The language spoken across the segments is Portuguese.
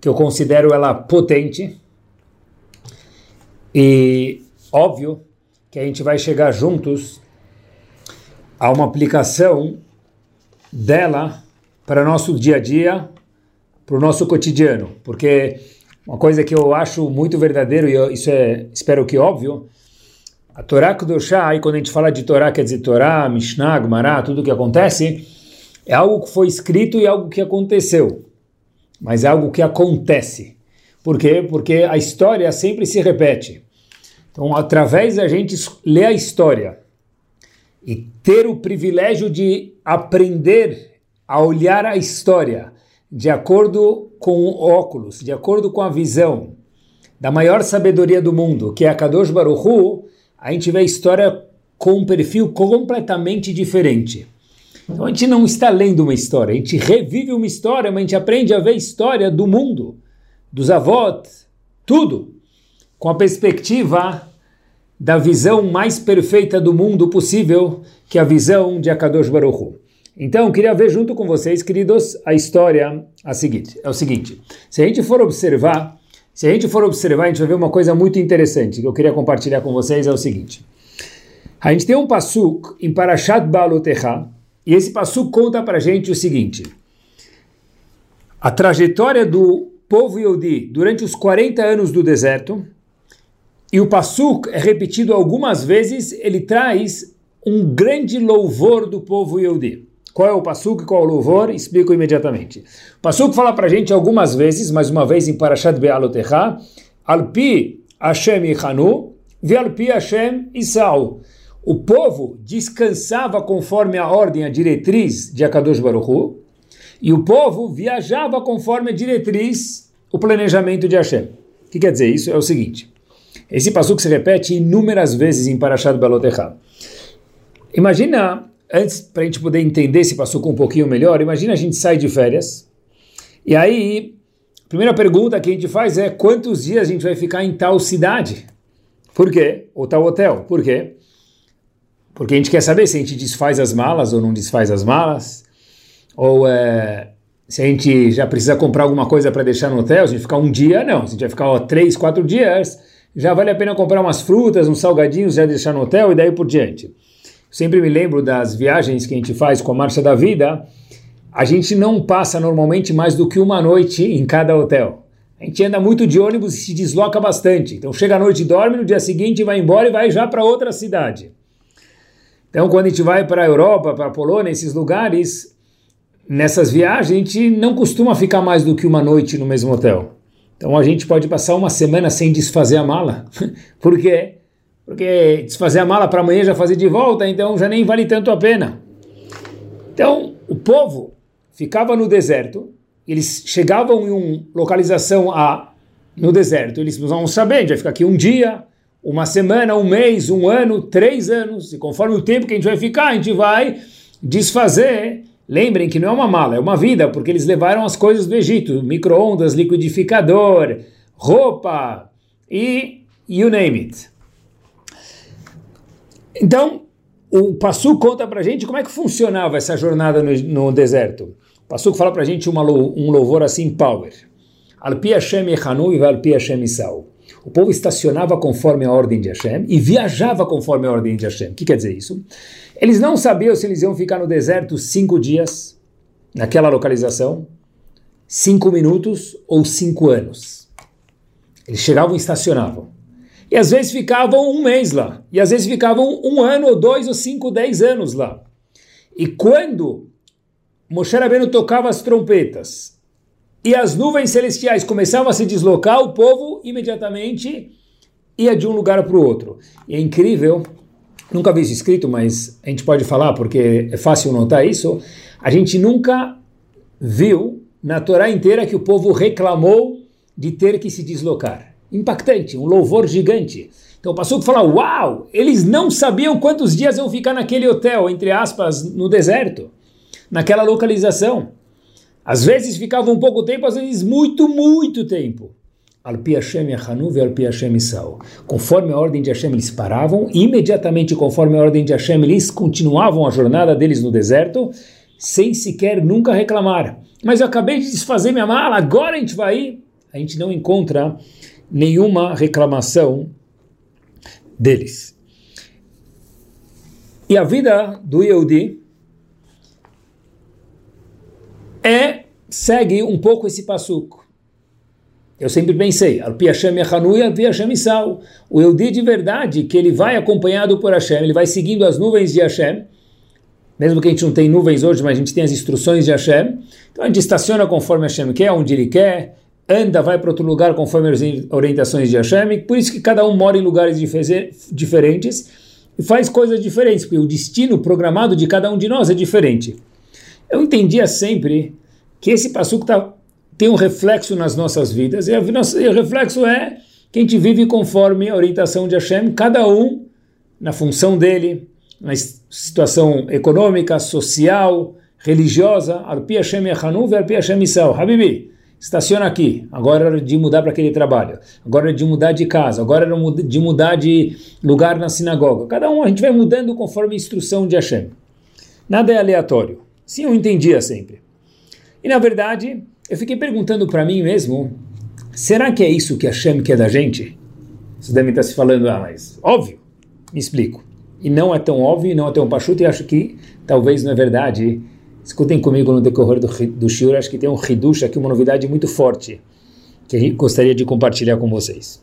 que eu considero ela potente. E óbvio que a gente vai chegar juntos a uma aplicação dela para nosso dia a dia, para o nosso cotidiano, porque uma coisa que eu acho muito verdadeiro e eu, isso é, espero que óbvio, a Torá Kudoshá, aí quando a gente fala de Torá, quer dizer Torá, Mishnah, Gemara, tudo que acontece, é algo que foi escrito e algo que aconteceu mas é algo que acontece. Por quê? Porque a história sempre se repete. Então, através da gente ler a história e ter o privilégio de aprender a olhar a história de acordo com óculos, de acordo com a visão da maior sabedoria do mundo, que é a Kadosh Baruch Hu, a gente vê a história com um perfil completamente diferente. Então a gente não está lendo uma história, a gente revive uma história, mas a gente aprende a ver história do mundo, dos avós, tudo, com a perspectiva da visão mais perfeita do mundo possível, que é a visão de Akadosh Baruch. Então, queria ver junto com vocês, queridos, a história a seguinte, é o seguinte. Se a gente for observar, se a gente for observar, a gente vai ver uma coisa muito interessante que eu queria compartilhar com vocês, é o seguinte. A gente tem um passuk em Parashat Balotecha, e esse passo conta para a gente o seguinte: a trajetória do povo Yodi durante os 40 anos do deserto, e o Passuk é repetido algumas vezes, ele traz um grande louvor do povo Yodi. Qual é o Passuk, qual é o louvor? Explico imediatamente. O Passuk fala para a gente algumas vezes, mais uma vez em Parashat Be'alotecha, Alpi Hashem Ichanu, Alpi Hashem Isau o povo descansava conforme a ordem, a diretriz de Akadosh Baruch Hu, e o povo viajava conforme a diretriz, o planejamento de Hashem. O que quer dizer isso? É o seguinte, esse que se repete inúmeras vezes em Parashat Balotecha. Imagina, antes, para a gente poder entender esse passuco um pouquinho melhor, imagina a gente sai de férias, e aí, a primeira pergunta que a gente faz é quantos dias a gente vai ficar em tal cidade? Por quê? Ou tal hotel? Por quê? Porque a gente quer saber se a gente desfaz as malas ou não desfaz as malas, ou é, se a gente já precisa comprar alguma coisa para deixar no hotel, se a gente ficar um dia, não. Se a gente vai ficar ó, três, quatro dias, já vale a pena comprar umas frutas, uns salgadinhos, já deixar no hotel e daí por diante. Sempre me lembro das viagens que a gente faz com a Marcha da Vida, a gente não passa normalmente mais do que uma noite em cada hotel. A gente anda muito de ônibus e se desloca bastante. Então chega à noite, dorme, no dia seguinte vai embora e vai já para outra cidade. Então, quando a gente vai para a Europa, para a Polônia, esses lugares, nessas viagens, a gente não costuma ficar mais do que uma noite no mesmo hotel. Então, a gente pode passar uma semana sem desfazer a mala. Por quê? Porque desfazer a mala para amanhã já fazer de volta, então já nem vale tanto a pena. Então, o povo ficava no deserto, eles chegavam em uma localização A, no deserto, eles precisavam saber, a gente vai ficar aqui um dia, uma semana, um mês, um ano, três anos, e conforme o tempo que a gente vai ficar, a gente vai desfazer. Lembrem que não é uma mala, é uma vida, porque eles levaram as coisas do Egito: micro-ondas, liquidificador, roupa e you name it. Então, o Passu conta pra gente como é que funcionava essa jornada no, no deserto. O Passu fala pra gente uma, um louvor assim, power. Alpi Hashem Echanu e Alpi Hashem Isau. O povo estacionava conforme a ordem de Hashem e viajava conforme a ordem de Hashem. O que quer dizer isso? Eles não sabiam se eles iam ficar no deserto cinco dias, naquela localização, cinco minutos ou cinco anos. Eles chegavam e estacionavam. E às vezes ficavam um mês lá. E às vezes ficavam um ano, ou dois, ou cinco, dez anos lá. E quando Moshe Rabbeinu tocava as trompetas e as nuvens celestiais começavam a se deslocar, o povo imediatamente ia de um lugar para o outro. E é incrível, nunca vi isso escrito, mas a gente pode falar porque é fácil notar isso. A gente nunca viu na Torá inteira que o povo reclamou de ter que se deslocar. Impactante, um louvor gigante. Então o Passuco fala, uau, eles não sabiam quantos dias iam ficar naquele hotel, entre aspas, no deserto, naquela localização. Às vezes ficavam um pouco tempo, às vezes muito, muito tempo. Alpi Hashem Yahanuv e Alpi Hashem Isau. Conforme a ordem de Hashem eles paravam, imediatamente conforme a ordem de Hashem eles continuavam a jornada deles no deserto, sem sequer nunca reclamar. Mas eu acabei de desfazer minha mala, agora a gente vai ir. A gente não encontra nenhuma reclamação deles. E a vida do Yehudi é, segue um pouco esse passuco. Eu sempre pensei, Alpi Hashem Yahanu e Alpi Hashem Isau. O Yehudi de verdade, que ele vai acompanhado por Hashem, ele vai seguindo as nuvens de Hashem, mesmo que a gente não tem nuvens hoje, mas a gente tem as instruções de Hashem, então a gente estaciona conforme Hashem quer, onde ele quer, anda, vai para outro lugar conforme as orientações de Hashem, por isso que cada um mora em lugares diferentes e faz coisas diferentes, porque o destino programado de cada um de nós é diferente. Eu entendia sempre que esse passuco tá, tem um reflexo nas nossas vidas, e, a, e o reflexo é que a gente vive conforme a orientação de Hashem, cada um na função dele, na situação econômica, social, religiosa, Arpi Hashem Yechanu, Arpi Hashem Isau. Habibi, estaciona aqui, agora é hora de mudar para aquele trabalho, agora é de mudar de casa, agora é de mudar de lugar na sinagoga. Cada um a gente vai mudando conforme a instrução de Hashem. Nada é aleatório. Sim, eu entendia sempre. E na verdade, eu fiquei perguntando para mim mesmo, será que é isso que Hashem quer da gente? Você deve estar se falando, ah, mas óbvio, me explico. E não é tão óbvio, não é tão pachuto, e acho que talvez não é verdade Escutem comigo no decorrer do, do Shiur, acho que tem um Hidush aqui, uma novidade muito forte, que eu gostaria de compartilhar com vocês.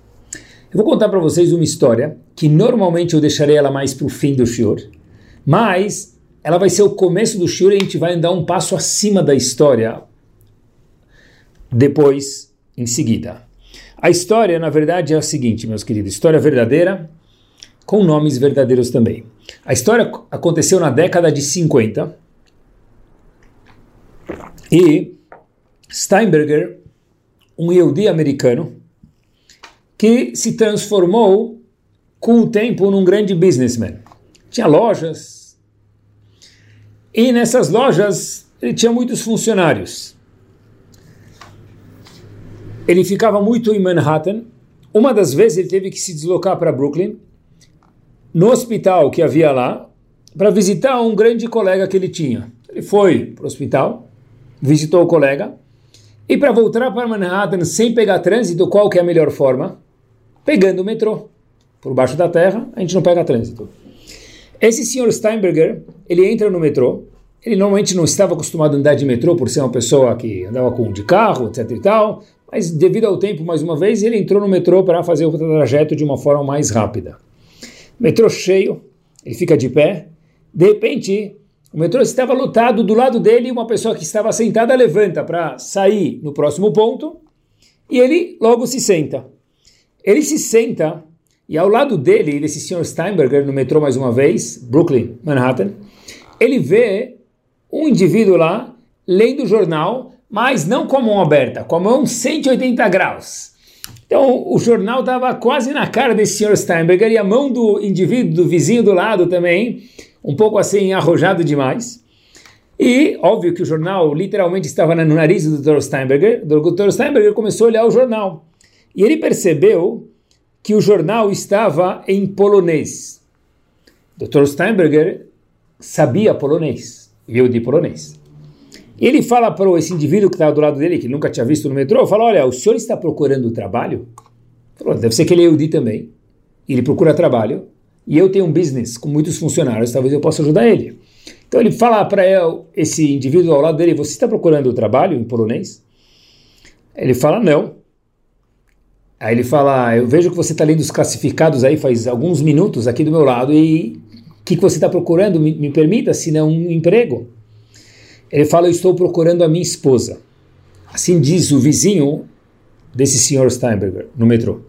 Eu vou contar para vocês uma história, que normalmente eu deixarei ela mais para o fim do Shiur, mas ela vai ser o começo do Shiur e a gente vai andar um passo acima da história depois, em seguida. A história, na verdade, é a seguinte, meus queridos, história verdadeira, com nomes verdadeiros também. A história aconteceu na década de 50, e Steinberger, um Yehudi americano, que se transformou com o tempo num grande businessman. Tinha lojas, e nessas lojas ele tinha muitos funcionários. Ele ficava muito em Manhattan. Uma das vezes ele teve que se deslocar para Brooklyn, no hospital que havia lá, para visitar um grande colega que ele tinha. Ele foi para o hospital, visitou o colega, e para voltar para Manhattan sem pegar trânsito, qual que é a melhor forma? Pegando o metrô. Por baixo da terra, a gente não pega trânsito. Esse senhor Steinberger, ele entra no metrô, ele normalmente não estava acostumado a andar de metrô por ser uma pessoa que andava com de carro, etc e tal, mas devido ao tempo, mais uma vez, ele entrou no metrô para fazer o trajeto de uma forma mais rápida. Metrô cheio, ele fica de pé, de repente o metrô estava lotado, do lado dele uma pessoa que estava sentada levanta para sair no próximo ponto. E ele logo se senta. Ele se senta e ao lado dele, esse senhor Steinberger no metrô mais uma vez, Brooklyn, Manhattan, ele vê um indivíduo lá lendo o jornal, mas não com a mão aberta, com a mão 180 graus. Então o jornal estava quase na cara desse senhor Steinberger e a mão do indivíduo, do vizinho do lado também, um pouco assim arrojado demais. E, óbvio que o jornal literalmente estava no nariz do Dr. Steinberger. O Dr. Steinberger começou a olhar o jornal. E ele percebeu que o jornal estava em polonês. Dr. Steinberger sabia polonês, viu de polonês. E ele fala para esse indivíduo que estava do lado dele, que nunca tinha visto no metrô, fala, olha, o senhor está procurando trabalho? Falou, deve ser que ele é Yehudi também. Ele procura trabalho e eu tenho um business com muitos funcionários, talvez eu possa ajudar ele. Então ele fala para esse indivíduo ao lado dele: Você está procurando trabalho em polonês? Ele fala: Não. Aí ele fala: Eu vejo que você está lendo os classificados aí faz alguns minutos aqui do meu lado e o que, que você está procurando? Me, me permita, se não um emprego. Ele fala: Eu estou procurando a minha esposa. Assim diz o vizinho desse senhor Steinberger no metrô.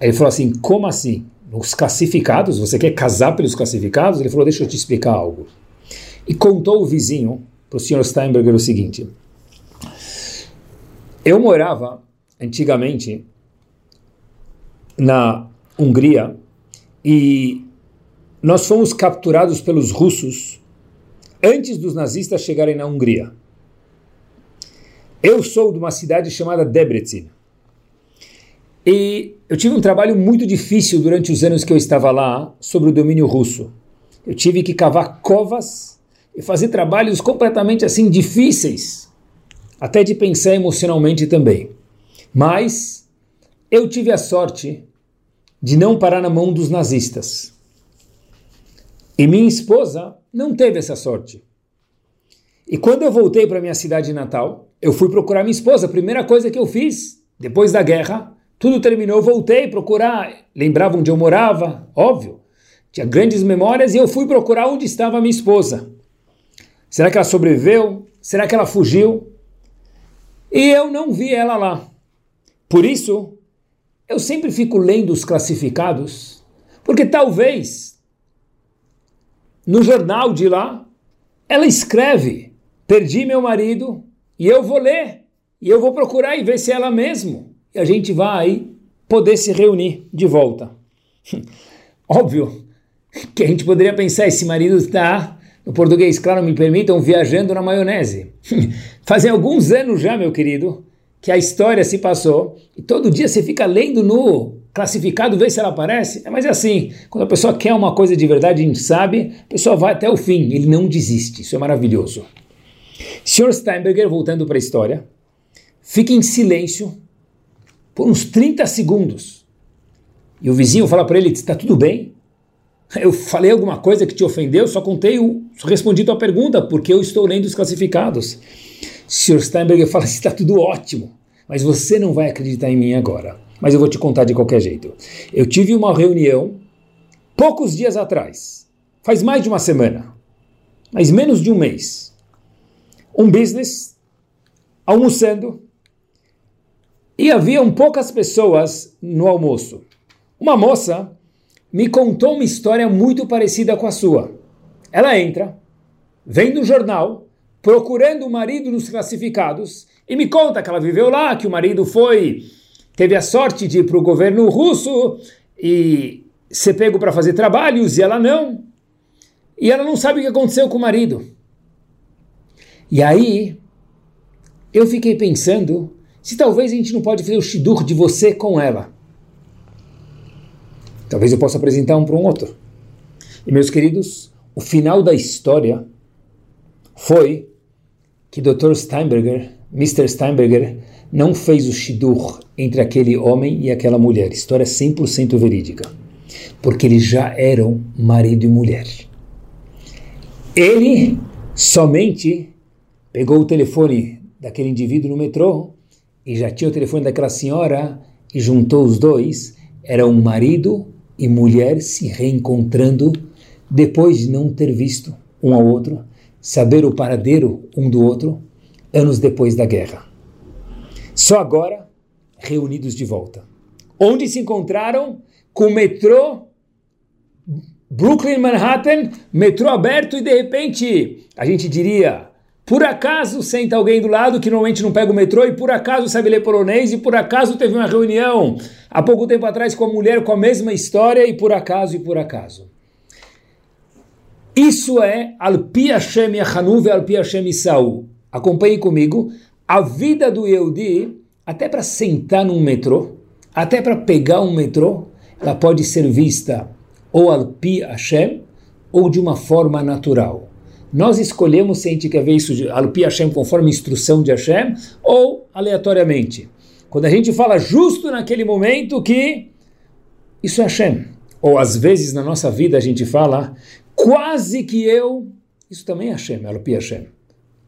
Ele falou assim: Como assim? os classificados, você quer casar pelos classificados? Ele falou, deixa eu te explicar algo. E contou o vizinho para o Sr. Steinberger o seguinte, eu morava antigamente na Hungria e nós fomos capturados pelos russos antes dos nazistas chegarem na Hungria. Eu sou de uma cidade chamada Debrecen. E eu tive um trabalho muito difícil durante os anos que eu estava lá sobre o domínio russo. Eu tive que cavar covas e fazer trabalhos completamente assim difíceis, até de pensar emocionalmente também. Mas eu tive a sorte de não parar na mão dos nazistas. E minha esposa não teve essa sorte. E quando eu voltei para minha cidade natal, eu fui procurar minha esposa. A primeira coisa que eu fiz, depois da guerra, tudo terminou, eu voltei procurar. Lembrava onde eu morava, óbvio. Tinha grandes memórias e eu fui procurar onde estava minha esposa. Será que ela sobreviveu? Será que ela fugiu? E eu não vi ela lá. Por isso, eu sempre fico lendo os classificados, porque talvez no jornal de lá ela escreve: perdi meu marido e eu vou ler e eu vou procurar e ver se é ela mesmo e a gente vai poder se reunir de volta. Óbvio que a gente poderia pensar esse marido está no português, claro, me permitam, viajando na maionese. Fazem alguns anos já, meu querido, que a história se passou e todo dia você fica lendo no classificado, vê se ela aparece. É, mas é assim, quando a pessoa quer uma coisa de verdade, gente sabe, a pessoa vai até o fim, ele não desiste. Isso é maravilhoso. Sr. Steinberger, voltando para a história, fica em silêncio por uns 30 segundos. E o vizinho fala para ele: está tudo bem? Eu falei alguma coisa que te ofendeu, só contei, o, só respondi tua pergunta, porque eu estou lendo os classificados. Sr. Steinberger fala: está tudo ótimo, mas você não vai acreditar em mim agora. Mas eu vou te contar de qualquer jeito. Eu tive uma reunião poucos dias atrás, faz mais de uma semana, mas menos de um mês. Um business almoçando e haviam poucas pessoas no almoço. Uma moça me contou uma história muito parecida com a sua. Ela entra, vem do jornal, procurando o marido nos classificados e me conta que ela viveu lá, que o marido foi, teve a sorte de ir para o governo russo e ser pego para fazer trabalhos e ela não. E ela não sabe o que aconteceu com o marido. E aí eu fiquei pensando se talvez a gente não pode fazer o shidur de você com ela. Talvez eu possa apresentar um para um outro. E meus queridos, o final da história foi que Dr. Steinberger, Mr. Steinberger, não fez o shidur entre aquele homem e aquela mulher. História 100% verídica. Porque eles já eram marido e mulher. Ele somente pegou o telefone daquele indivíduo no metrô e já tinha o telefone daquela senhora e juntou os dois. Era um marido e mulher se reencontrando depois de não ter visto um ao outro saber o paradeiro um do outro anos depois da guerra. Só agora, reunidos de volta. Onde se encontraram? Com o metrô Brooklyn, Manhattan, metrô aberto e de repente, a gente diria, por acaso senta alguém do lado que normalmente não pega o metrô e por acaso sabe ler polonês e por acaso teve uma reunião há pouco tempo atrás com a mulher com a mesma história e por acaso e por acaso. Isso é Alpi Hashem Yahanuv Alpi Hashem Isaú. Acompanhe comigo. A vida do Yehudi, até para sentar num metrô, até para pegar um metrô, ela pode ser vista ou Alpi Hashem ou de uma forma natural. Nós escolhemos se a gente quer ver isso de Alpi Hashem conforme instrução de Hashem ou aleatoriamente. Quando a gente fala justo naquele momento que isso é Hashem. Ou às vezes na nossa vida a gente fala Quase que eu. Isso também é Hashem, Elopi Hashem.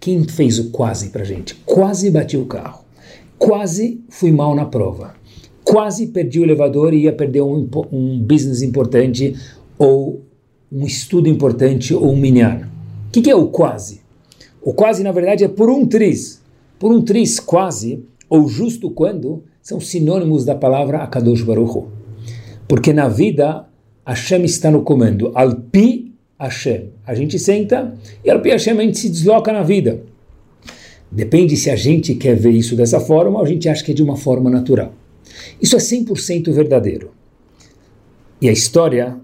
Quem fez o quase para gente? Quase bati o carro. Quase fui mal na prova. Quase perdi o elevador e ia perder um, um business importante ou um estudo importante ou um minyan. O que, que é o quase? O quase, na verdade, é por um tris. Por um tris, quase, ou justo quando, são sinônimos da palavra Akadosh Baruch Porque na vida, Hashem está no comando. Alpi Hashem. A gente senta e Alpi Hashem a gente se desloca na vida. Depende se a gente quer ver isso dessa forma ou a gente acha que é de uma forma natural. Isso é 100% verdadeiro. E a história,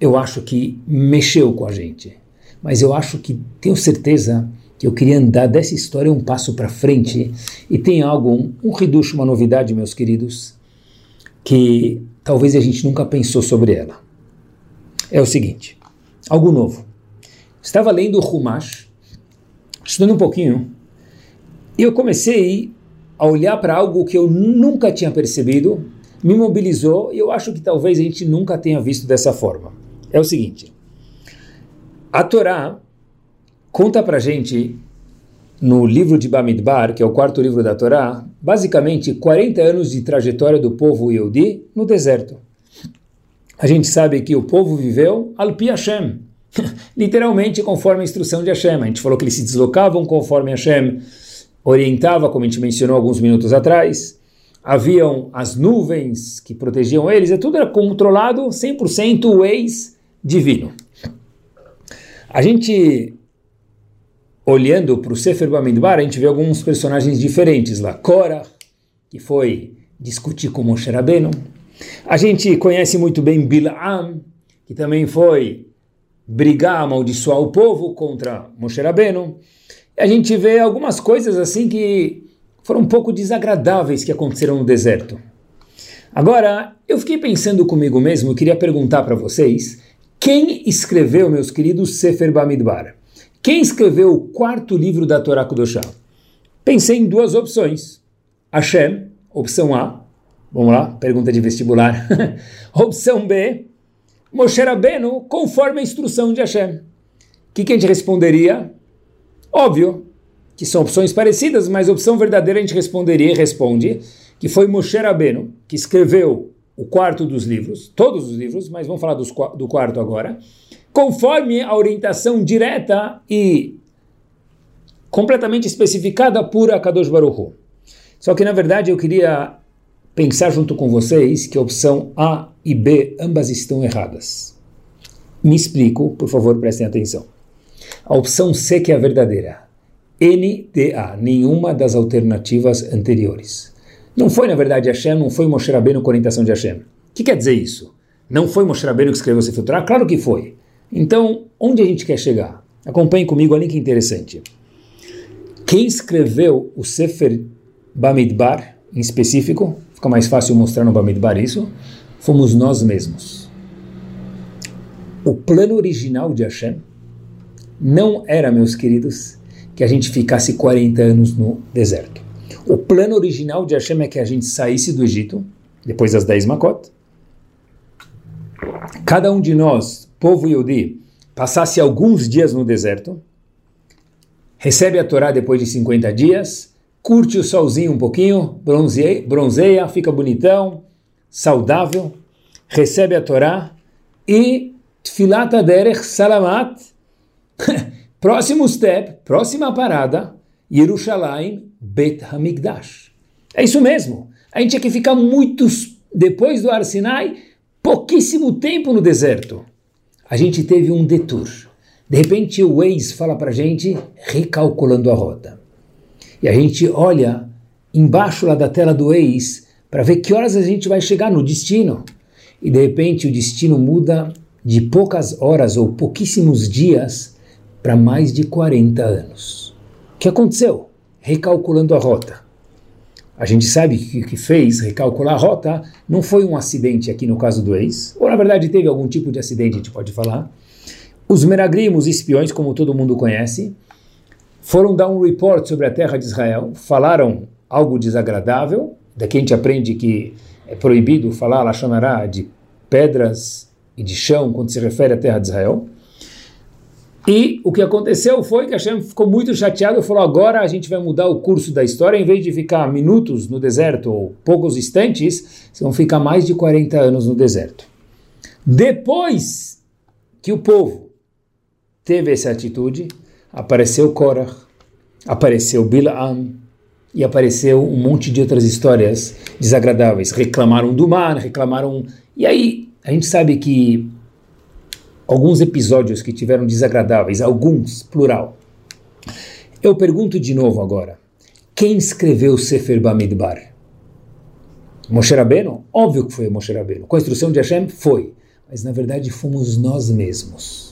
eu acho que mexeu com a gente. Mas eu acho que, tenho certeza, que eu queria andar dessa história um passo para frente. E tem algo, um, um reducho, uma novidade, meus queridos, que talvez a gente nunca pensou sobre ela. É o seguinte, algo novo. Estava lendo o Humash, estudando um pouquinho, e eu comecei a olhar para algo que eu nunca tinha percebido, me mobilizou e eu acho que talvez a gente nunca tenha visto dessa forma. É o seguinte: a Torá conta para gente no livro de Bamidbar, que é o quarto livro da Torá, basicamente 40 anos de trajetória do povo Yehudi no deserto. A gente sabe que o povo viveu al pi Hashem, literalmente conforme a instrução de Hashem. A gente falou que eles se deslocavam conforme Hashem orientava, como a gente mencionou alguns minutos atrás. Haviam as nuvens que protegiam eles, e tudo era controlado 100% o ex-divino. A gente olhando para o Sefer Bamidbar, a gente vê alguns personagens diferentes lá. Cora, que foi discutir com Moshe Rabbeinu. A gente conhece muito bem Bilam, que também foi brigar, amaldiçoar o povo contra Moshe Rabbeinu. E a gente vê algumas coisas assim que foram um pouco desagradáveis que aconteceram no deserto. Agora, eu fiquei pensando comigo mesmo, queria perguntar para vocês, quem escreveu, meus queridos, Sefer Bamidbar? Quem escreveu o quarto livro da Torá Kudoshá? Pensei em duas opções. Hashem, opção A. Vamos lá, pergunta de vestibular. opção B. Moshe Rabbeinu, conforme a instrução de Hashem. O que, que a gente responderia? Óbvio que são opções parecidas, mas a opção verdadeira a gente responderia e responde que foi Moshe Rabbeinu que escreveu o quarto dos livros, todos os livros, mas vamos falar dos, do quarto agora conforme a orientação direta e completamente especificada por Akadosh Baruch Só que, na verdade, eu queria pensar junto com vocês que a opção A e B ambas estão erradas. Me explico, por favor, prestem atenção. A opção C que é a verdadeira. NDA, nenhuma das alternativas anteriores. Não foi, na verdade, Hashem, não foi Moshe Rabbeinu com orientação de Hashem. O que quer dizer isso? Não foi Moshe Rabbeinu que escreveu esse Torah? Claro que foi. Então, onde a gente quer chegar? Acompanhe comigo, olha que interessante. Quem escreveu o Sefer Bamidbar, em específico, fica mais fácil mostrar no Bamidbar isso, fomos nós mesmos. O plano original de Hashem não era, meus queridos, que a gente ficasse 40 anos no deserto. O plano original de Hashem é que a gente saísse do Egito, depois das 10 Makot. Cada um de nós povo Yudi passasse alguns dias no deserto, recebe a Torá depois de 50 dias, curte o solzinho um pouquinho, bronzeia, bronzeia fica bonitão, saudável, recebe a Torá e Tfilat Aderech Salamat, próximo step, próxima parada, Yerushalayim Bet Hamikdash. É isso mesmo. A gente tinha que ficar muitos, depois do Arsinai, pouquíssimo tempo no deserto a gente teve um detour. De repente o Waze fala para gente recalculando a rota. E a gente olha embaixo lá da tela do Waze para ver que horas a gente vai chegar no destino. E de repente o destino muda de poucas horas ou pouquíssimos dias para mais de 40 anos. O que aconteceu? Recalculando a rota. A gente sabe que o que fez recalcular a rota não foi um acidente aqui no caso do ex, ou na verdade teve algum tipo de acidente, a gente pode falar. Os Meragrim, os espiões, como todo mundo conhece, foram dar um report sobre a terra de Israel, falaram algo desagradável, daqui a gente aprende que é proibido falar, ela chamará de pedras e de chão quando se refere à terra de Israel. E o que aconteceu foi que Hashem ficou muito chateado e falou: agora a gente vai mudar o curso da história, em vez de ficar minutos no deserto ou poucos instantes, vão ficar mais de 40 anos no deserto. Depois que o povo teve essa atitude, apareceu Korah, apareceu Bilam e apareceu um monte de outras histórias desagradáveis. Reclamaram do mar, reclamaram. E aí a gente sabe que alguns episódios que tiveram desagradáveis, alguns, plural. Eu pergunto de novo agora, Quem escreveu Sefer Bamidbar? Moshe Rabbeinu? Óbvio que foi Moshe Rabbeinu. Com a instrução de Hashem, foi. Mas na verdade fomos nós mesmos.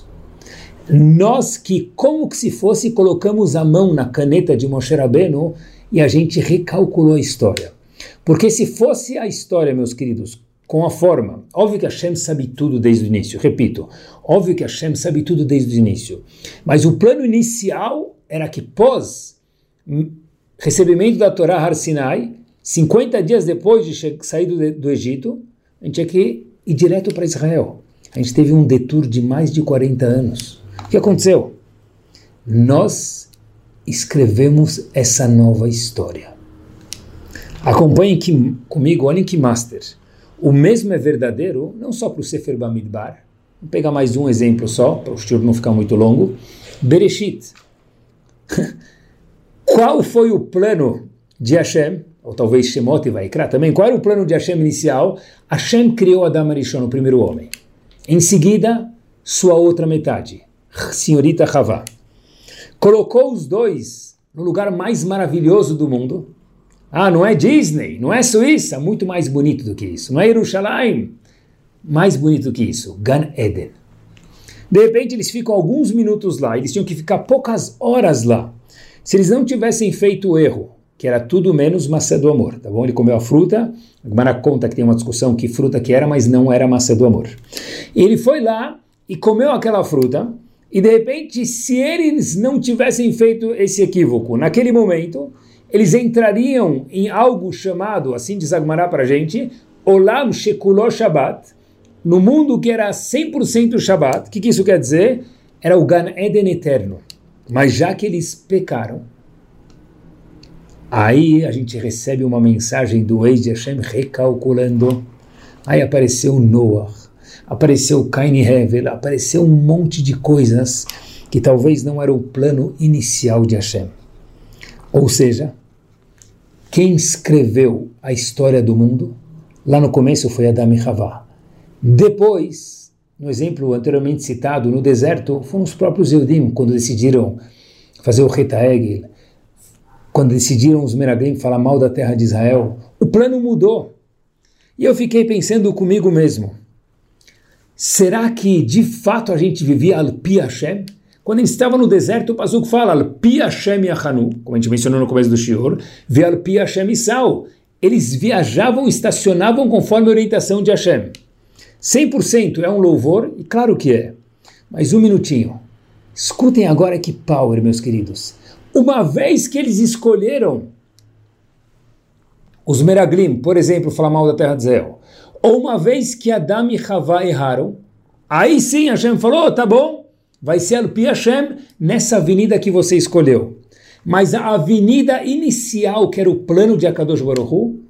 Nós que, como que se fosse, colocamos a mão na caneta de Moshe Rabbeinu e a gente recalculou a história. Porque se fosse a história, meus queridos, com a forma, óbvio que Hashem sabe tudo desde o início, repito, óbvio que Hashem sabe tudo desde o início, mas o plano inicial era que pós recebimento da Torá Har Sinai, 50 dias depois de sair do, do Egito, a gente tinha que ir direto para Israel. A gente teve um detour de mais de 40 anos. O que aconteceu? Nós escrevemos essa nova história. Acompanhem que, comigo, olhem que master. O mesmo é verdadeiro, não só para o Sefer Bamidbar. Vou pegar mais um exemplo só, para o estudo não ficar muito longo. Bereshit. Qual foi o plano de Hashem ou talvez Shemot e Vaikra também, qual era o plano de Hashem inicial? Hashem criou Adam Arishon, o primeiro homem. Em seguida, sua outra metade, senhorita Havá. Colocou os dois no lugar mais maravilhoso do mundo. Ah, não é Disney, não é Suíça, muito mais bonito do que isso. Não é Jerusalém, mais bonito do que isso. Gan Eden. De repente, eles ficam alguns minutos lá, eles tinham que ficar poucas horas lá. Se eles não tivessem feito o erro que era tudo menos maçã do amor, tá bom? Ele comeu a fruta, a Gemara conta que tem uma discussão que fruta que era, mas não era maçã do amor. Ele foi lá e comeu aquela fruta, e de repente, se eles não tivessem feito esse equívoco naquele momento, eles entrariam em algo chamado, assim diz para a gente, Olam Shekuló Shabbat, no mundo que era 100% Shabbat. O que, que isso quer dizer? Era o Gan Eden eterno. Mas já que eles pecaram, Aí a gente recebe uma mensagem do ex de Hashem recalculando. Aí apareceu Noah, apareceu Cain e Hevel, apareceu um monte de coisas que talvez não era o plano inicial de Hashem. Ou seja, quem escreveu a história do mundo, lá no começo foi Adam e Havá. Depois, no exemplo anteriormente citado, no deserto, foram os próprios Eudim, quando decidiram fazer o Reta Egel, quando decidiram os Meraglim falar mal da terra de Israel, o plano mudou. E eu fiquei pensando comigo mesmo, será que de fato a gente vivia al-Pi Hashem? Quando eles estavam no deserto, o Pasuk fala al-Pi Hashem Yahanu, como a gente mencionou no começo do Shior, vi al-Pi Hashem. Eles viajavam, estacionavam conforme a orientação de Hashem. 100% é um louvor, e claro que é. Mas um minutinho. Escutem agora que power, meus queridos uma vez que eles escolheram os Meraglim, por exemplo, falar mal da terra de Israel, ou uma vez que Adam e Havá erraram, aí sim Hashem falou, tá bom, vai ser Alpi Hashem nessa avenida que você escolheu. Mas a avenida inicial, que era o plano de Akadosh Baruch Hu,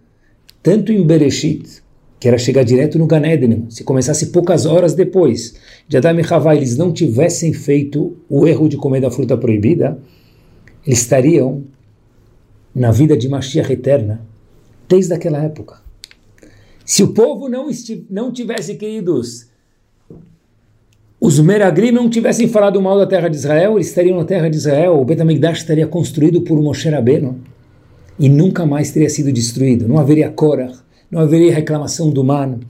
tanto em Bereshit, que era chegar direto no Gan Eden, se começasse poucas horas depois de Adam e Havá, eles não tivessem feito o erro de comer da fruta proibida, eles estariam na vida de Mashiach eterna desde aquela época. Se o povo não, não tivesse, queridos, os Meraglim não tivessem falado mal da terra de Israel, eles estariam na terra de Israel, o Betamigdash estaria construído por Moshe Rabbeinu e nunca mais teria sido destruído. Não haveria Korah, não haveria reclamação do man.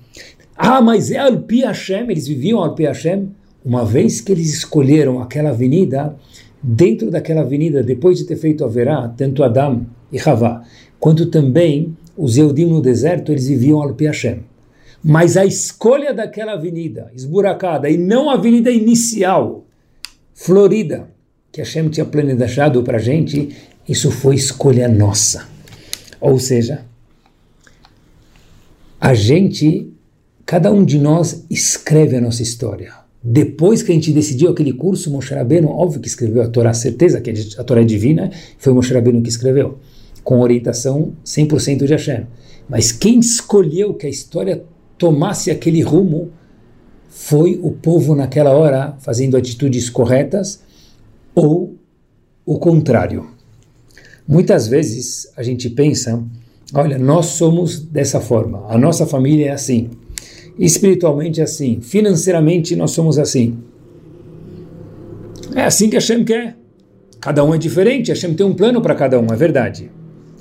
Ah, mas é Alpi Hashem, eles viviam Alpi Hashem. Uma vez que eles escolheram aquela avenida, dentro daquela avenida, depois de ter feito a verá, tanto Adam e Havá, quanto também os Eudim no deserto, eles viviam al Hashem. Mas a escolha daquela avenida, esburacada, e não a avenida inicial, florida, que Hashem tinha planejado para a gente, isso foi escolha nossa. Ou seja, a gente, cada um de nós escreve a nossa história. Depois que a gente decidiu aquele curso, Moshe Rabbeinu, óbvio que escreveu a Torá, certeza que a Torá é divina, foi Moshe Rabbeinu que escreveu, com orientação 100% de Hashem. Mas quem escolheu que a história tomasse aquele rumo foi o povo naquela hora, fazendo atitudes corretas, ou o contrário. Muitas vezes a gente pensa, olha, nós somos dessa forma, a nossa família é assim, espiritualmente assim, financeiramente nós somos assim. É assim que Hashem quer. Cada um é diferente, Hashem tem um plano para cada um, é verdade.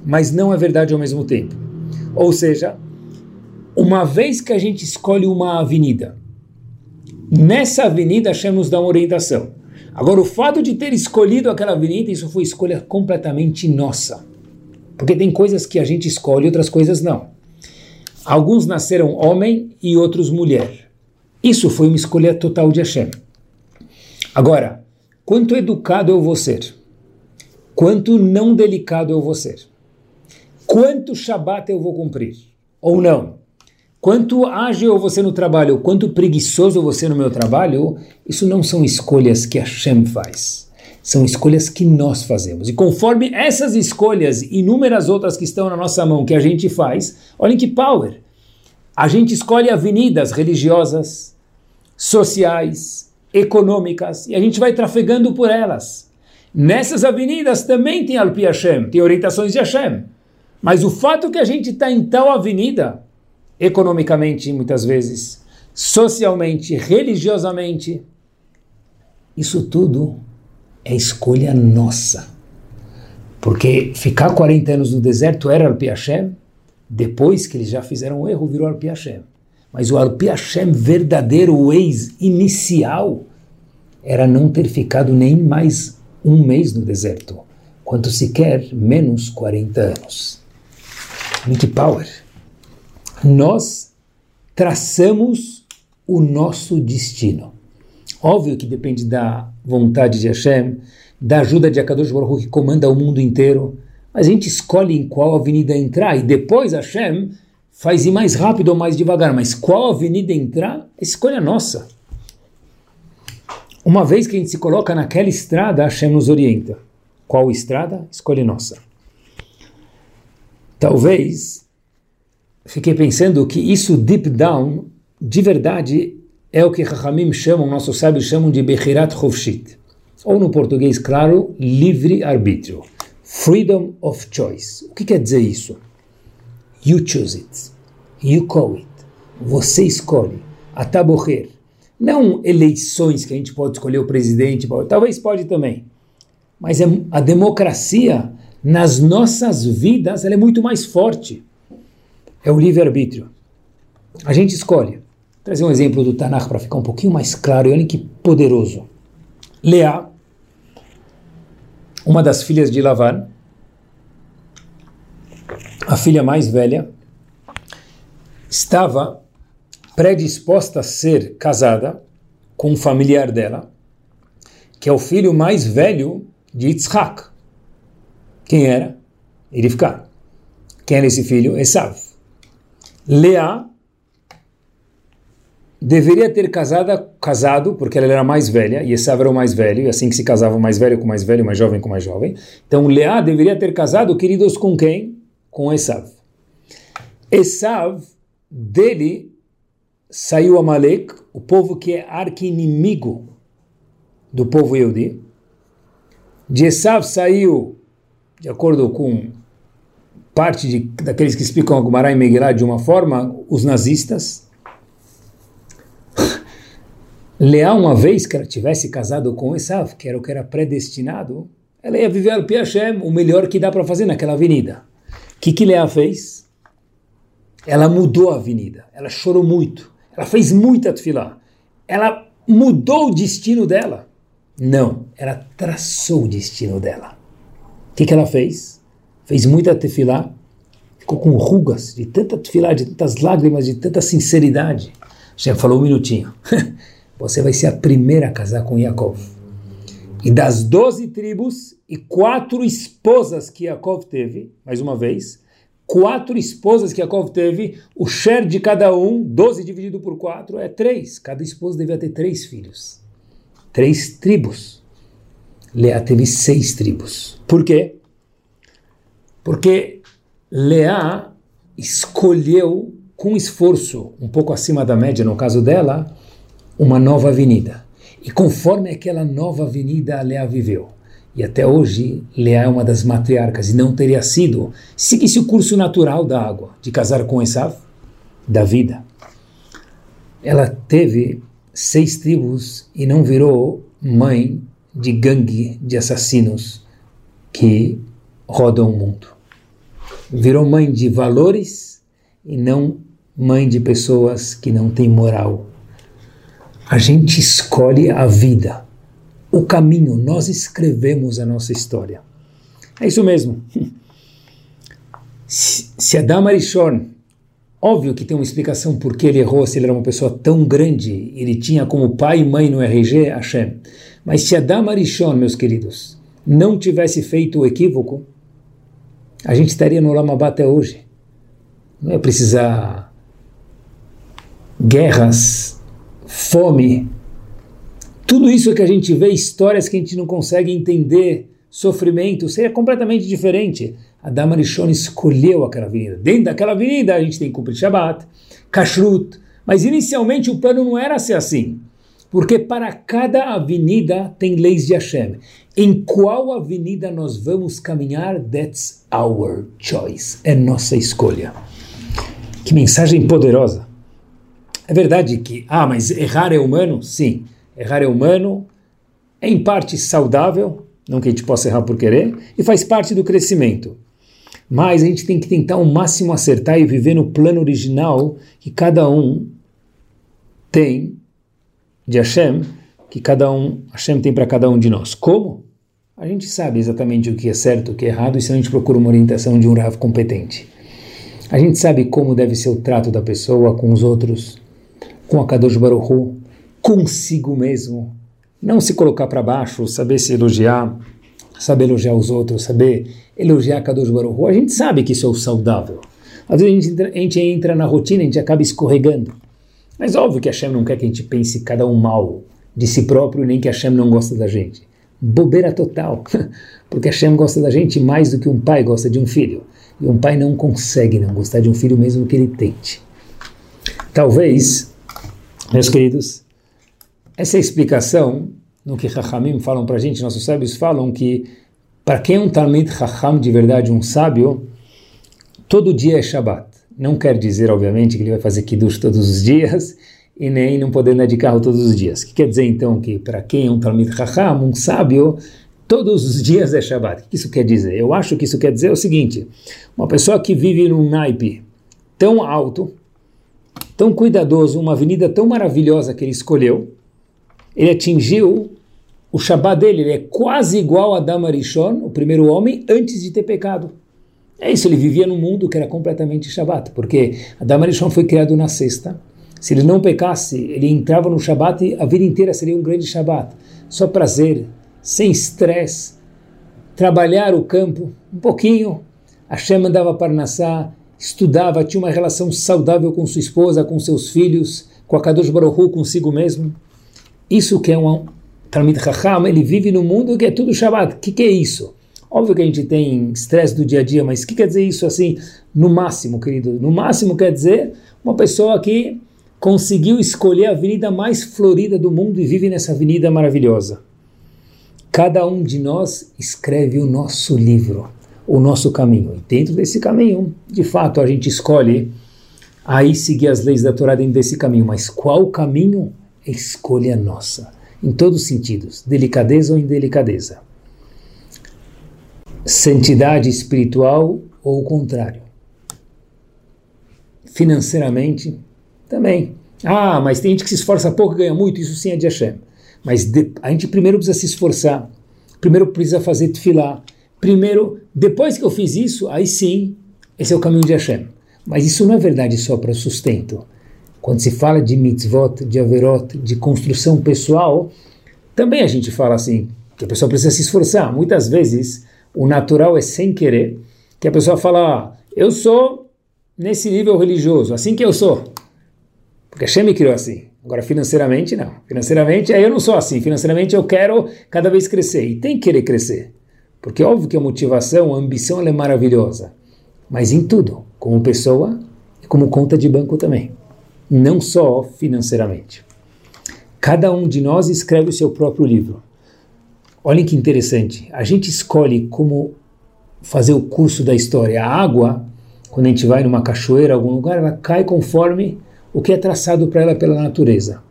Mas não é verdade ao mesmo tempo. Ou seja, uma vez que a gente escolhe uma avenida, nessa avenida Hashem nos dá uma orientação. Agora, o fato de ter escolhido aquela avenida, isso foi escolha completamente nossa. Porque tem coisas que a gente escolhe, outras coisas não. Alguns nasceram homem e outros mulher. Isso foi uma escolha total de Hashem. Agora, quanto educado eu vou ser? Quanto não delicado eu vou ser? Quanto Shabat eu vou cumprir? Ou não? Quanto ágil eu vou ser no trabalho? Quanto preguiçoso ser no meu trabalho? Isso não são escolhas que Hashem faz. São escolhas que nós fazemos. E conforme essas escolhas e inúmeras outras que estão na nossa mão que a gente faz, olhem que power! A gente escolhe avenidas religiosas, sociais, econômicas, e a gente vai trafegando por elas. Nessas avenidas também tem Alpi Hashem, tem orientações de Hashem. Mas o fato que a gente está em tal avenida, economicamente muitas vezes, socialmente, religiosamente, isso tudo é escolha nossa. Porque ficar 40 anos no deserto era Alpi Hashem, depois que eles já fizeram um erro, virou Alpi Hashem. Mas o Alpi Hashem verdadeiro, o ex-inicial, era não ter ficado nem mais um mês no deserto, quanto sequer menos 40 anos. Muito power. Nós traçamos o nosso destino. Óbvio que depende da vontade de Hashem, da ajuda de Akadosh Baruch que comanda o mundo inteiro, a gente escolhe em qual avenida entrar e depois Hashem faz ir mais rápido ou mais devagar, mas qual avenida entrar, é escolha nossa. Uma vez que a gente se coloca naquela estrada, Hashem nos orienta. Qual estrada? Escolha nossa. Talvez, fiquei pensando que isso deep down, de verdade, é o que Chachamim chamam, nossos sábios chamam de Bechirat Chovshit. Ou no português, claro, livre-arbítrio. Freedom of choice. O que quer dizer isso? You choose it. You call it. Você escolhe. Ataborrer. Não eleições que a gente pode escolher o presidente, talvez pode também. Mas é, a democracia nas nossas vidas ela é muito mais forte. É o livre-arbítrio. A gente escolhe. Vou trazer um exemplo do Tanakh para ficar um pouquinho mais claro. E olha que poderoso. Leá, uma das filhas de Lavan, a filha mais velha, estava predisposta a ser casada com um familiar dela, que é o filho mais velho de Yitzhak. Quem era? Irifká. Quem era esse filho? Esav. Leá deveria ter casada, casado, porque ela era mais velha, e Esav era o mais velho, e assim que se casava mais velho com mais velho, mais jovem com mais jovem. Então Leá deveria ter casado, queridos, com quem? Com Esav. Esav dele saiu Amalek, o povo que é arqui-inimigo do povo Yehudi. De Esav saiu, de acordo com parte de, daqueles que explicam a Gumará e Megillah de uma forma, os nazistas. Leá, uma vez que ela tivesse casado com Esav, que era o que era predestinado, ela ia viver al Hashem, o melhor que dá para fazer naquela avenida. O que, que Leá fez? Ela mudou a avenida, ela chorou muito, ela fez muita tefilá, ela mudou o destino dela. Não, ela traçou o destino dela. O que, que ela fez? Fez muita tefilá, ficou com rugas de tanta tefilá, de tantas lágrimas, de tanta sinceridade. Já falou um minutinho. Você vai ser a primeira a casar com Yaakov. E das doze tribos e quatro esposas que Yaakov teve, mais uma vez, quatro esposas que Yaakov teve, o share de cada um, 12 dividido por quatro, é três. Cada esposa devia ter três filhos. Três tribos. Leá teve seis tribos. Por quê? Porque Leá escolheu, com esforço, um pouco acima da média no caso dela, uma nova avenida. E conforme aquela nova avenida Leá viveu, e até hoje, Leá é uma das matriarcas e não teria sido, seguisse o curso natural da água, de casar com Esav, da vida. Ela teve seis tribos e não virou mãe de gangue de assassinos que rodam o mundo. virou mãe de valores e não mãe de pessoas que não têm moral. A gente escolhe a vida, o caminho, nós escrevemos a nossa história. É isso mesmo. Se Adam Arishon, óbvio que tem uma explicação por que ele errou, se ele era uma pessoa tão grande, ele tinha como pai e mãe no RG Hashem. Mas se Adam Arishon, meus queridos, não tivesse feito o equívoco, a gente estaria no Lamabá até hoje. Não é precisar guerras, fome, tudo isso que a gente vê, histórias que a gente não consegue entender, sofrimento, seria completamente diferente. A Damarishon escolheu aquela avenida. Dentro daquela avenida a gente tem que cumprir Shabbat, Kashrut, mas inicialmente o plano não era ser assim. Porque para cada avenida tem leis de Hashem. Em qual avenida nós vamos caminhar? That's our choice. É nossa escolha. Que mensagem poderosa. É verdade que, ah, mas errar é humano? Sim. Errar é humano, é em parte saudável, não que a gente possa errar por querer, e faz parte do crescimento. Mas a gente tem que tentar ao máximo acertar e viver no plano original que cada um tem de Hashem, que cada um, Hashem tem para cada um de nós. Como? A gente sabe exatamente o que é certo, o que é errado, e se a gente procura uma orientação de um Rav competente. A gente sabe como deve ser o trato da pessoa com os outros, com a Kadosh Baruch Hu, consigo mesmo. Não se colocar para baixo, saber se elogiar, saber elogiar os outros, saber elogiar Kadosh Baruch Hu. A gente sabe que isso é o saudável. Às vezes a gente, entra, a gente entra na rotina, a gente acaba escorregando. Mas óbvio que Hashem não quer que a gente pense cada um mal de si próprio, nem que Hashem não gosta da gente. Bobeira total. Porque Hashem gosta da gente mais do que um pai gosta de um filho. E um pai não consegue não gostar de um filho mesmo que ele tente. Talvez, meus queridos, essa é explicação no que Chachamim falam para a gente, nossos sábios falam que para quem é um Talmud Chacham de verdade, um sábio, todo dia é Shabbat. Não quer dizer, obviamente, que ele vai fazer Kiddush todos os dias e nem não poder andar de carro todos os dias. O que quer dizer, então, que para quem é um Talmud Chacham, um sábio, todos os dias é Shabbat. O que isso quer dizer? Eu acho que isso quer dizer o seguinte, uma pessoa que vive num naipe tão alto, tão cuidadoso, uma avenida tão maravilhosa que ele escolheu, ele atingiu o Shabbat dele, ele é quase igual a Adam Arishon, o primeiro homem, antes de ter pecado. É isso, ele vivia num mundo que era completamente Shabbat, porque Adam Arishon foi criado na sexta. Se ele não pecasse, ele entrava no Shabbat e a vida inteira seria um grande Shabbat. Só prazer, sem estresse, trabalhar o campo um pouquinho. Hashem mandava para Nassá, estudava, tinha uma relação saudável com sua esposa, com seus filhos, com a Kadosh Baruch consigo mesmo. Isso que é um Talmid Chacham, ele vive no mundo que é tudo Shabbat. O que, que é isso? Óbvio que a gente tem estresse do dia a dia, mas o que quer dizer isso assim, no máximo, querido? No máximo quer dizer uma pessoa que conseguiu escolher a avenida mais florida do mundo e vive nessa avenida maravilhosa. Cada um de nós escreve o nosso livro, o nosso caminho. E dentro desse caminho, de fato, a gente escolhe aí seguir as leis da Torá dentro desse caminho. Mas qual caminho? escolha nossa, em todos os sentidos, delicadeza ou indelicadeza. Santidade espiritual ou o contrário. Financeiramente, também. Ah, mas tem gente que se esforça pouco e ganha muito, isso sim é de Hashem. Mas de, a gente primeiro precisa se esforçar, primeiro precisa fazer tefilá, primeiro, depois que eu fiz isso, aí sim, esse é o caminho de Hashem. Mas isso não é verdade só para sustento. Quando se fala de mitzvot, de averot, de construção pessoal, também a gente fala assim, que a pessoa precisa se esforçar. Muitas vezes, o natural é sem querer, que a pessoa fala, ah, eu sou nesse nível religioso, assim que eu sou. Porque Hashem me criou assim. Agora, financeiramente, não. Financeiramente, aí eu não sou assim. Financeiramente, eu quero cada vez crescer. E tem que querer crescer. Porque óbvio que a motivação, a ambição, é maravilhosa. Mas em tudo, como pessoa e como conta de banco também não só financeiramente. Cada um de nós escreve o seu próprio livro. Olhem que interessante. A gente escolhe como fazer o curso da história. A água, quando a gente vai numa cachoeira, algum lugar, ela cai conforme o que é traçado para ela pela natureza.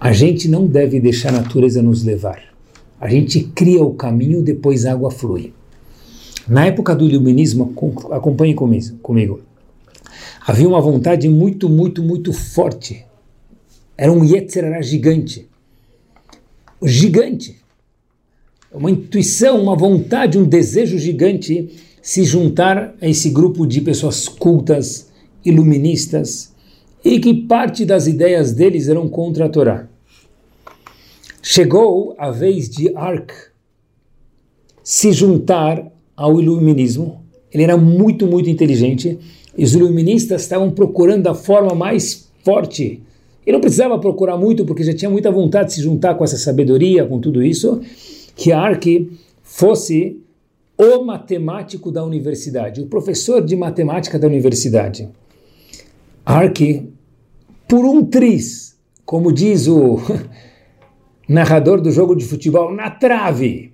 A gente não deve deixar a natureza nos levar. A gente cria o caminho, depois a água flui. Na época do iluminismo, acompanhe comigo, havia uma vontade muito, muito, muito forte. Era um Yetzirah gigante. Gigante. Uma intuição, uma vontade, um desejo gigante se juntar a esse grupo de pessoas cultas, iluministas, e que parte das ideias deles eram contra a Torá. Chegou a vez de Ark se juntar ao iluminismo. Ele era muito, muito inteligente. E os iluministas estavam procurando a forma mais forte. Ele não precisava procurar muito, porque já tinha muita vontade de se juntar com essa sabedoria, com tudo isso, que Ark fosse o matemático da universidade, o professor de matemática da universidade. Ark, por um tris, como diz o narrador do jogo de futebol, na trave,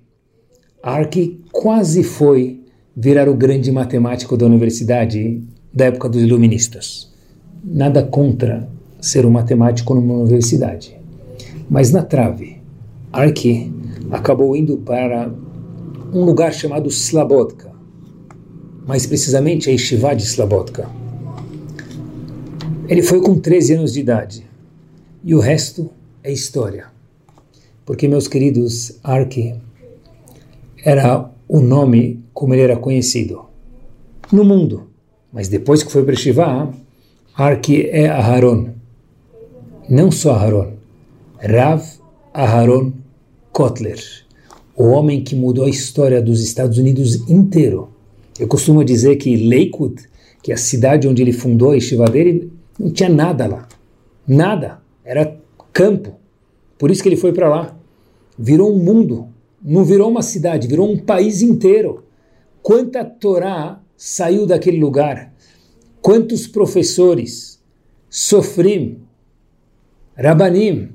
Ark quase foi virar o grande matemático da universidade da época dos iluministas. Nada contra ser um matemático numa universidade. Mas na trave, Ark acabou indo para um lugar chamado Slabodka, mais precisamente a Yeshiva de Slabodka. Ele foi com 13 anos de idade e o resto é história. Porque, meus queridos, Ark era o nome como ele era conhecido no mundo. Mas depois que foi para Shiva, Arki é Aharon. Não só Aharon. Rav Aharon Kotler. O homem que mudou a história dos Estados Unidos inteiro. Eu costumo dizer que Lakewood, que é a cidade onde ele fundou a Yeshiva dele, não tinha nada lá. Nada. Era campo. Por isso que ele foi para lá. Virou um mundo não virou uma cidade, virou um país inteiro. Quanta Torá saiu daquele lugar? Quantos professores, Sofrim, Rabanim,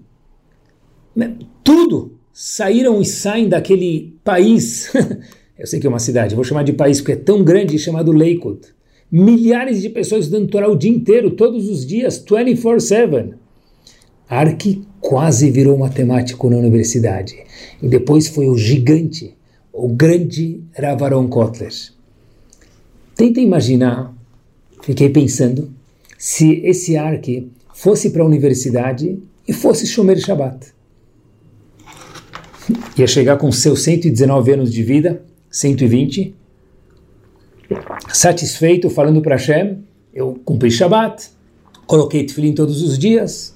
né, tudo saíram e saem daquele país. Eu sei que é uma cidade, vou chamar de país porque é tão grande, chamado Lakewood. Milhares de pessoas estudando Torá o dia inteiro, todos os dias, 24-7. Arque quase virou matemático na universidade. E depois foi o gigante, o grande Ravaron Kotler. Tenta imaginar, fiquei pensando, se esse Arque fosse para a universidade e fosse Shomer Shabbat. Ia chegar com seus 119 anos de vida, 120, satisfeito, falando para Hashem, eu cumpri Shabbat, coloquei tefilim todos os dias,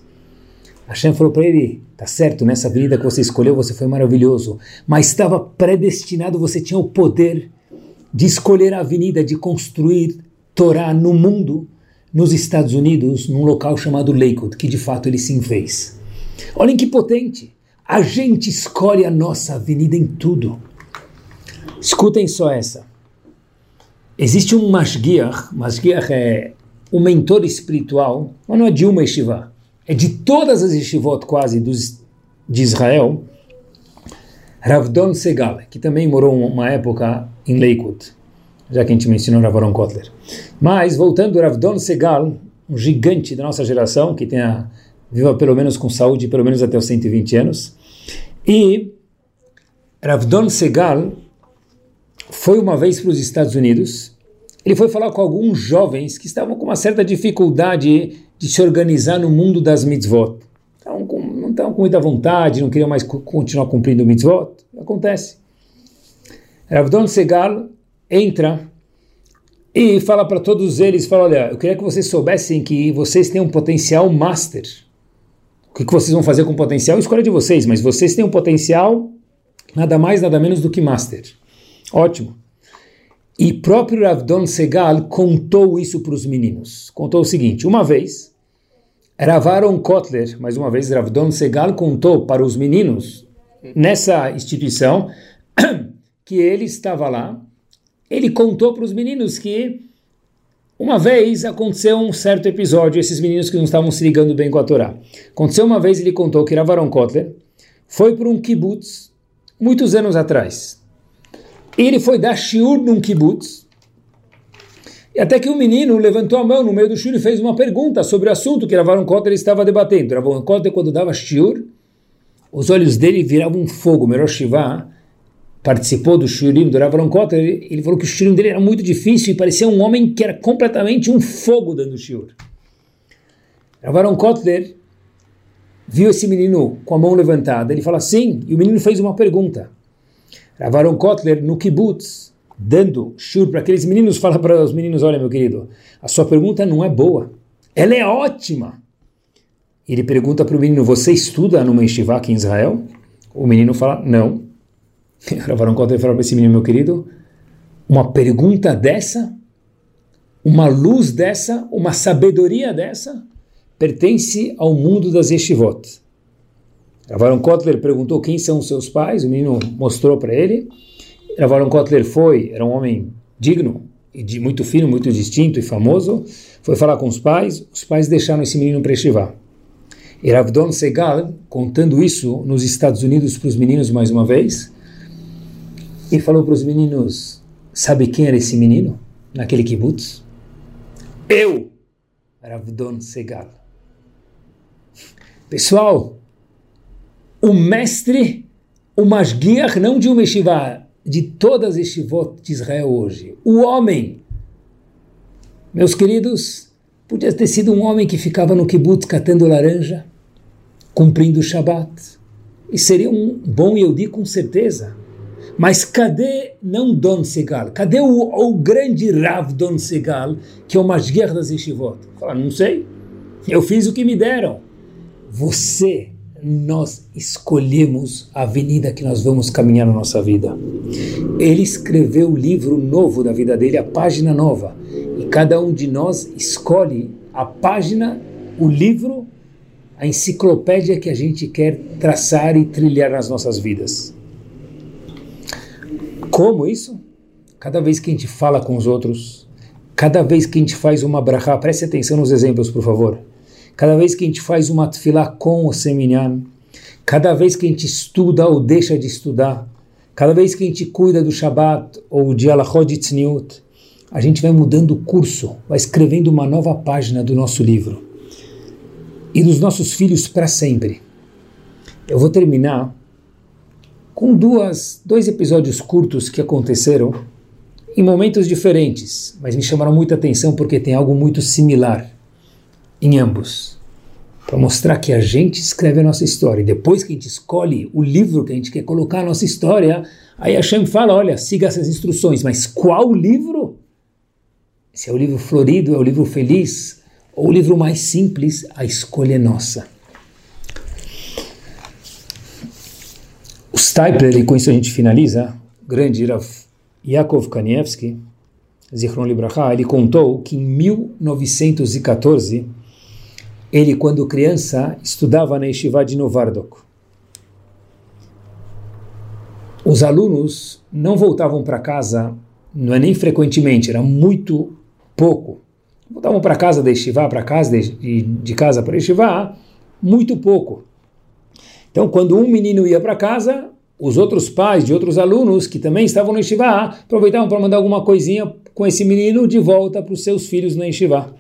Hashem falou para ele: tá certo, nessa vida que você escolheu você foi maravilhoso, mas estava predestinado, você tinha o poder de escolher a avenida, de construir Torá no mundo, nos Estados Unidos, num local chamado Lakewood, que de fato ele sim fez. Olhem que potente! A gente escolhe a nossa avenida em tudo. Escutem só essa. Existe um Mashgiach, Mashgiach é um mentor espiritual, mas não é de uma yeshiva é de todas as yeshivot quase dos, de Israel, Ravdon Segal, que também morou uma época em Lakewood, já que a gente mencionou Ravaron Kotler. Mas, voltando, Ravdon Segal, um gigante da nossa geração, que tenha, viva pelo menos com saúde, pelo menos até os 120 anos, e Ravdon Segal foi uma vez para os Estados Unidos, ele foi falar com alguns jovens que estavam com uma certa dificuldade de se organizar no mundo das mitzvot. Então, com, não estavam com muita vontade, não queriam mais continuar cumprindo mitzvot. Acontece. Ravdon Segal entra e fala para todos eles, fala, olha, eu queria que vocês soubessem que vocês têm um potencial master. O que, vocês vão fazer com o potencial? Escolha de vocês, mas vocês têm um potencial nada mais, nada menos do que master. Ótimo. E próprio Ravdon Segal contou isso para os meninos. Contou o seguinte: uma vez, Ravaron Kotler, mais uma vez, Ravdon Segal contou para os meninos nessa instituição que ele estava lá. Ele contou para os meninos que uma vez aconteceu um certo episódio, esses meninos que não estavam se ligando bem com a Torá. Aconteceu uma vez, ele contou que Ravaron Kotler foi para um kibbutz muitos anos atrás ele foi dar shiur num kibbutz, e até que um menino levantou a mão no meio do shiur e fez uma pergunta sobre o assunto que Ravaron Kotter estava debatendo. Ravaron Kotter, quando dava shiur, os olhos dele viravam um fogo, Meroshiva, participou do shurim do Rav Kotler, ele, falou que o shurim dele era muito difícil e parecia um homem que era completamente um fogo dando shur. Rav Kotler viu esse menino com a mão levantada, ele fala sim, e o menino fez uma pergunta. Rav Kotler, no kibbutz, dando shur para aqueles meninos, fala para os meninos, olha meu querido, a sua pergunta não é boa, ela é ótima. Ele pergunta para o menino, você estuda numa yeshiva aqui em Israel? O menino fala, não. Ravaram Kotler fala para esse menino, meu querido, uma pergunta dessa, uma luz dessa, uma sabedoria dessa, pertence ao mundo das yeshivot. Ravaron Kotler perguntou quem são seus pais, o menino mostrou para ele. Ravaron Kotler foi, era um homem digno, e de, muito fino, muito distinto e famoso, foi falar com os pais, os pais deixaram esse menino para yeshiva. E Ravdon Segal, contando isso nos Estados Unidos para os meninos mais uma vez, e falou para os meninos, sabe quem era esse menino naquele kibbutz? Eu, Ravdon Segal. Pessoal, o mestre, o Masguiach, não de uma yeshiva, de todas as yeshivot de Israel hoje, o homem, meus queridos, podia ter sido um homem que ficava no kibbutz catando laranja, cumprindo o Shabat, e seria um bom Yehudi com certeza. Mas cadê não Don Segal? Cadê o, o grande Rav Don Segal, que é o Masguiach das yeshivot? Fala, não sei, eu fiz o que me deram. Você, nós escolhemos a avenida que nós vamos caminhar na nossa vida. Ele escreveu o livro novo da vida dele, a página nova. E cada um de nós escolhe a página, o livro, a enciclopédia que a gente quer traçar e trilhar nas nossas vidas. Como isso? Cada vez que a gente fala com os outros, cada vez que a gente faz uma brachá, preste atenção nos exemplos, por favor cada vez que a gente faz uma tefilá com o seminyan, cada vez que a gente estuda ou deixa de estudar, cada vez que a gente cuida do Shabat ou de Alachot de Tzniut, a gente vai mudando o curso, vai escrevendo uma nova página do nosso livro e dos nossos filhos para sempre. Eu vou terminar com duas, dois episódios curtos que aconteceram em momentos diferentes, mas me chamaram muita atenção porque tem algo muito similar em ambos, para mostrar que a gente escreve a nossa história. E depois que a gente escolhe o livro que a gente quer colocar a nossa história, aí Hashem fala: olha, siga essas instruções. Mas qual livro? Se é o livro florido, é o livro feliz, ou o livro mais simples, a escolha é nossa. Stipler, e com isso a gente finaliza, grande Rav Yakov Kanievski, Zichron Libraha, ele contou que em 1914 ele, quando criança, estudava na Yeshiva de Novardok. Os alunos não voltavam para casa, não é nem frequentemente, era muito pouco. Voltavam para casa da Yeshiva, para casa de, de casa para Yeshiva, muito pouco. Então, quando um menino ia para casa, os outros pais de outros alunos que também estavam no Yeshiva aproveitavam para mandar alguma coisinha com esse menino de volta para os seus filhos na Yeshiva.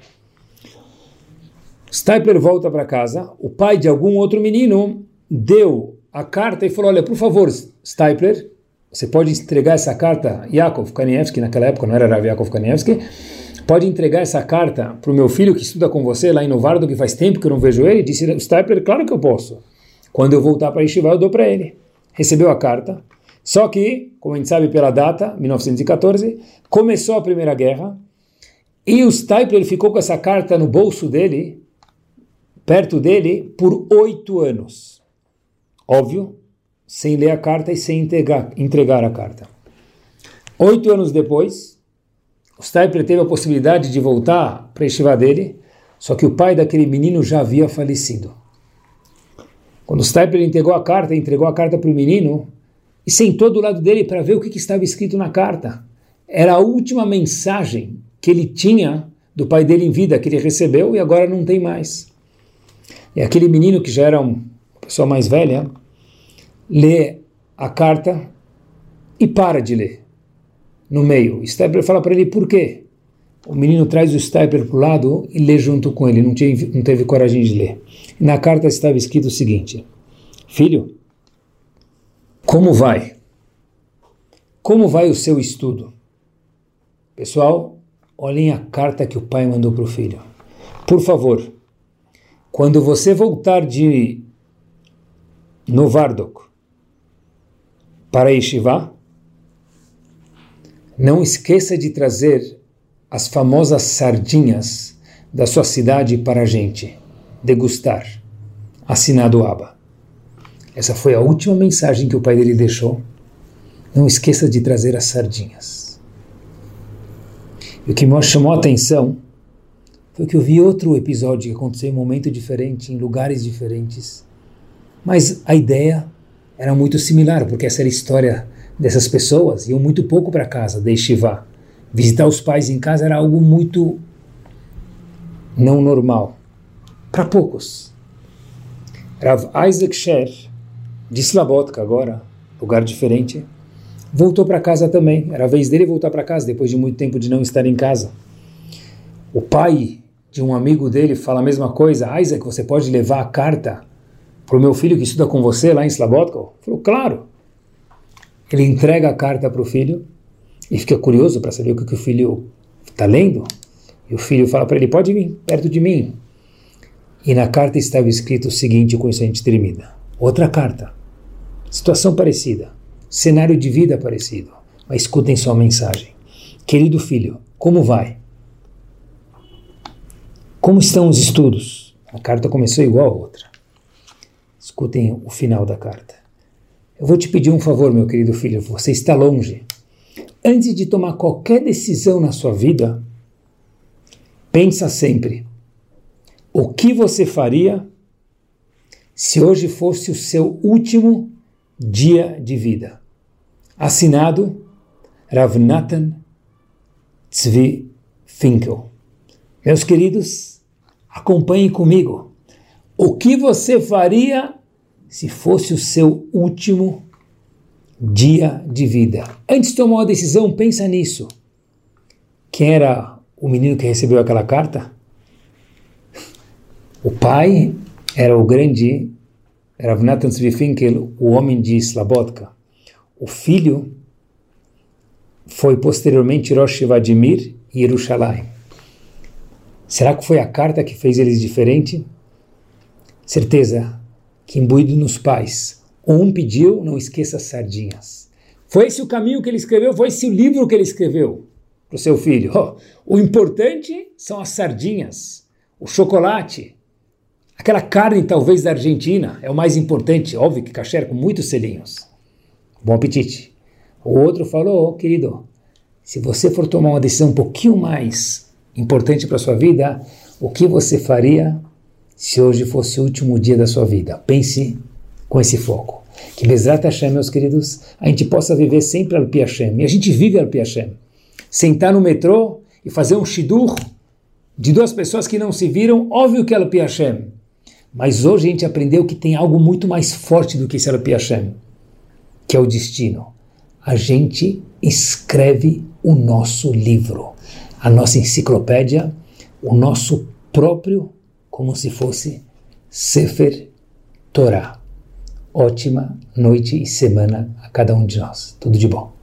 Stipler volta para casa, o pai de algum outro menino deu a carta e falou, olha, por favor, Stipler, você pode entregar essa carta, Yakov Kanievski, naquela época não era Rav Yakov Kanievski, pode entregar essa carta para o meu filho que estuda com você lá em Novardo, que faz tempo que eu não vejo ele? Disse Stipler, claro que eu posso. Quando eu voltar para Yeshiva, eu dou para ele. Recebeu a carta, só que, como a gente sabe pela data, 1914, começou a Primeira Guerra, e o Stipler ficou com essa carta no bolso dele, perto dele por oito anos. Óbvio, sem ler a carta e sem entregar, entregar a carta. Oito anos depois, o Stipler teve a possibilidade de voltar para a dele, só que o pai daquele menino já havia falecido. Quando o Stipler entregou a carta, entregou a carta para o menino e sentou do lado dele para ver o que, que estava escrito na carta. Era a última mensagem que ele tinha do pai dele em vida, que ele recebeu e agora não tem mais. E aquele menino que já era uma pessoa mais velha, lê a carta e para de ler no meio. Stepper fala para ele por quê. O menino traz o Stepper para o lado e lê junto com ele, não, tinha, não teve coragem de ler. Na carta estava escrito o seguinte: Filho, como vai? Como vai o seu estudo? Pessoal, olhem a carta que o pai mandou para o filho. Por favor, quando você voltar de Novardok para Yeshiva, não esqueça de trazer as famosas sardinhas da sua cidade para a gente degustar. Assinado Aba. Essa foi a última mensagem que o pai dele deixou. Não esqueça de trazer as sardinhas. E o que me chamou a atenção foi que eu vi outro episódio que aconteceu em um momento diferente, em lugares diferentes. Mas a ideia era muito similar, porque essa era a história dessas pessoas. Iam muito pouco para casa, de Shiva. Visitar os pais em casa era algo muito não normal. Para poucos. Rav Isaac Sher, de Slabotka agora, lugar diferente, voltou para casa também. Era a vez dele voltar para casa, depois de muito tempo de não estar em casa. O pai de um amigo dele fala a mesma coisa. Isaac, você pode levar a carta para o meu filho que estuda com você lá em Slabotka? Falou, claro. Ele entrega a carta para o filho e fica curioso para saber o que, que o filho está lendo. E o filho fala para ele: pode vir perto de mim. E na carta estava escrito o seguinte, com isso a gente termina. Outra carta. Situação parecida. Cenário de vida parecido. Mas escutem só a mensagem. Querido filho, como vai? Como estão os estudos? A carta começou igual a outra. Escutem o final da carta. Eu vou te pedir um favor, meu querido filho. Você está longe. Antes de tomar qualquer decisão na sua vida, pensa sempre: o que você faria se hoje fosse o seu último dia de vida? Assinado Ravnatan Tzvi Finkel. Meus queridos, Acompanhe comigo. O que você faria se fosse o seu último dia de vida? Antes de tomar uma decisão, pensa nisso. Quem era o menino que recebeu aquela carta? O pai era o grande Ravnatan Finkel, o homem de Slabotka. O filho foi posteriormente Rosh Vladimir e Yerushalayim. Será que foi a carta que fez eles diferente? Certeza que imbuído nos pais. Um pediu, não esqueça as sardinhas. Foi esse o caminho que ele escreveu, foi esse o livro que ele escreveu para o seu filho. Oh, o importante são as sardinhas, o chocolate, aquela carne talvez da Argentina, é o mais importante, óbvio que caché com muitos selinhos. Bom apetite. O outro falou, oh, querido, se você for tomar uma decisão um pouquinho mais importante para a sua vida, o que você faria se hoje fosse o último dia da sua vida? Pense com esse foco. Que Bezrat Hashem, meus queridos, a gente possa viver sempre al Hashem. E a gente vive al Hashem. Sentar no metrô e fazer um shidur de duas pessoas que não se viram, óbvio que é al Hashem. Mas hoje a gente aprendeu que tem algo muito mais forte do que esse al Hashem, que é o destino. A gente escreve o nosso livro a nossa enciclopédia, o nosso próprio, como se fosse Sefer Torah. Ótima noite e semana a cada um de nós. Tudo de bom.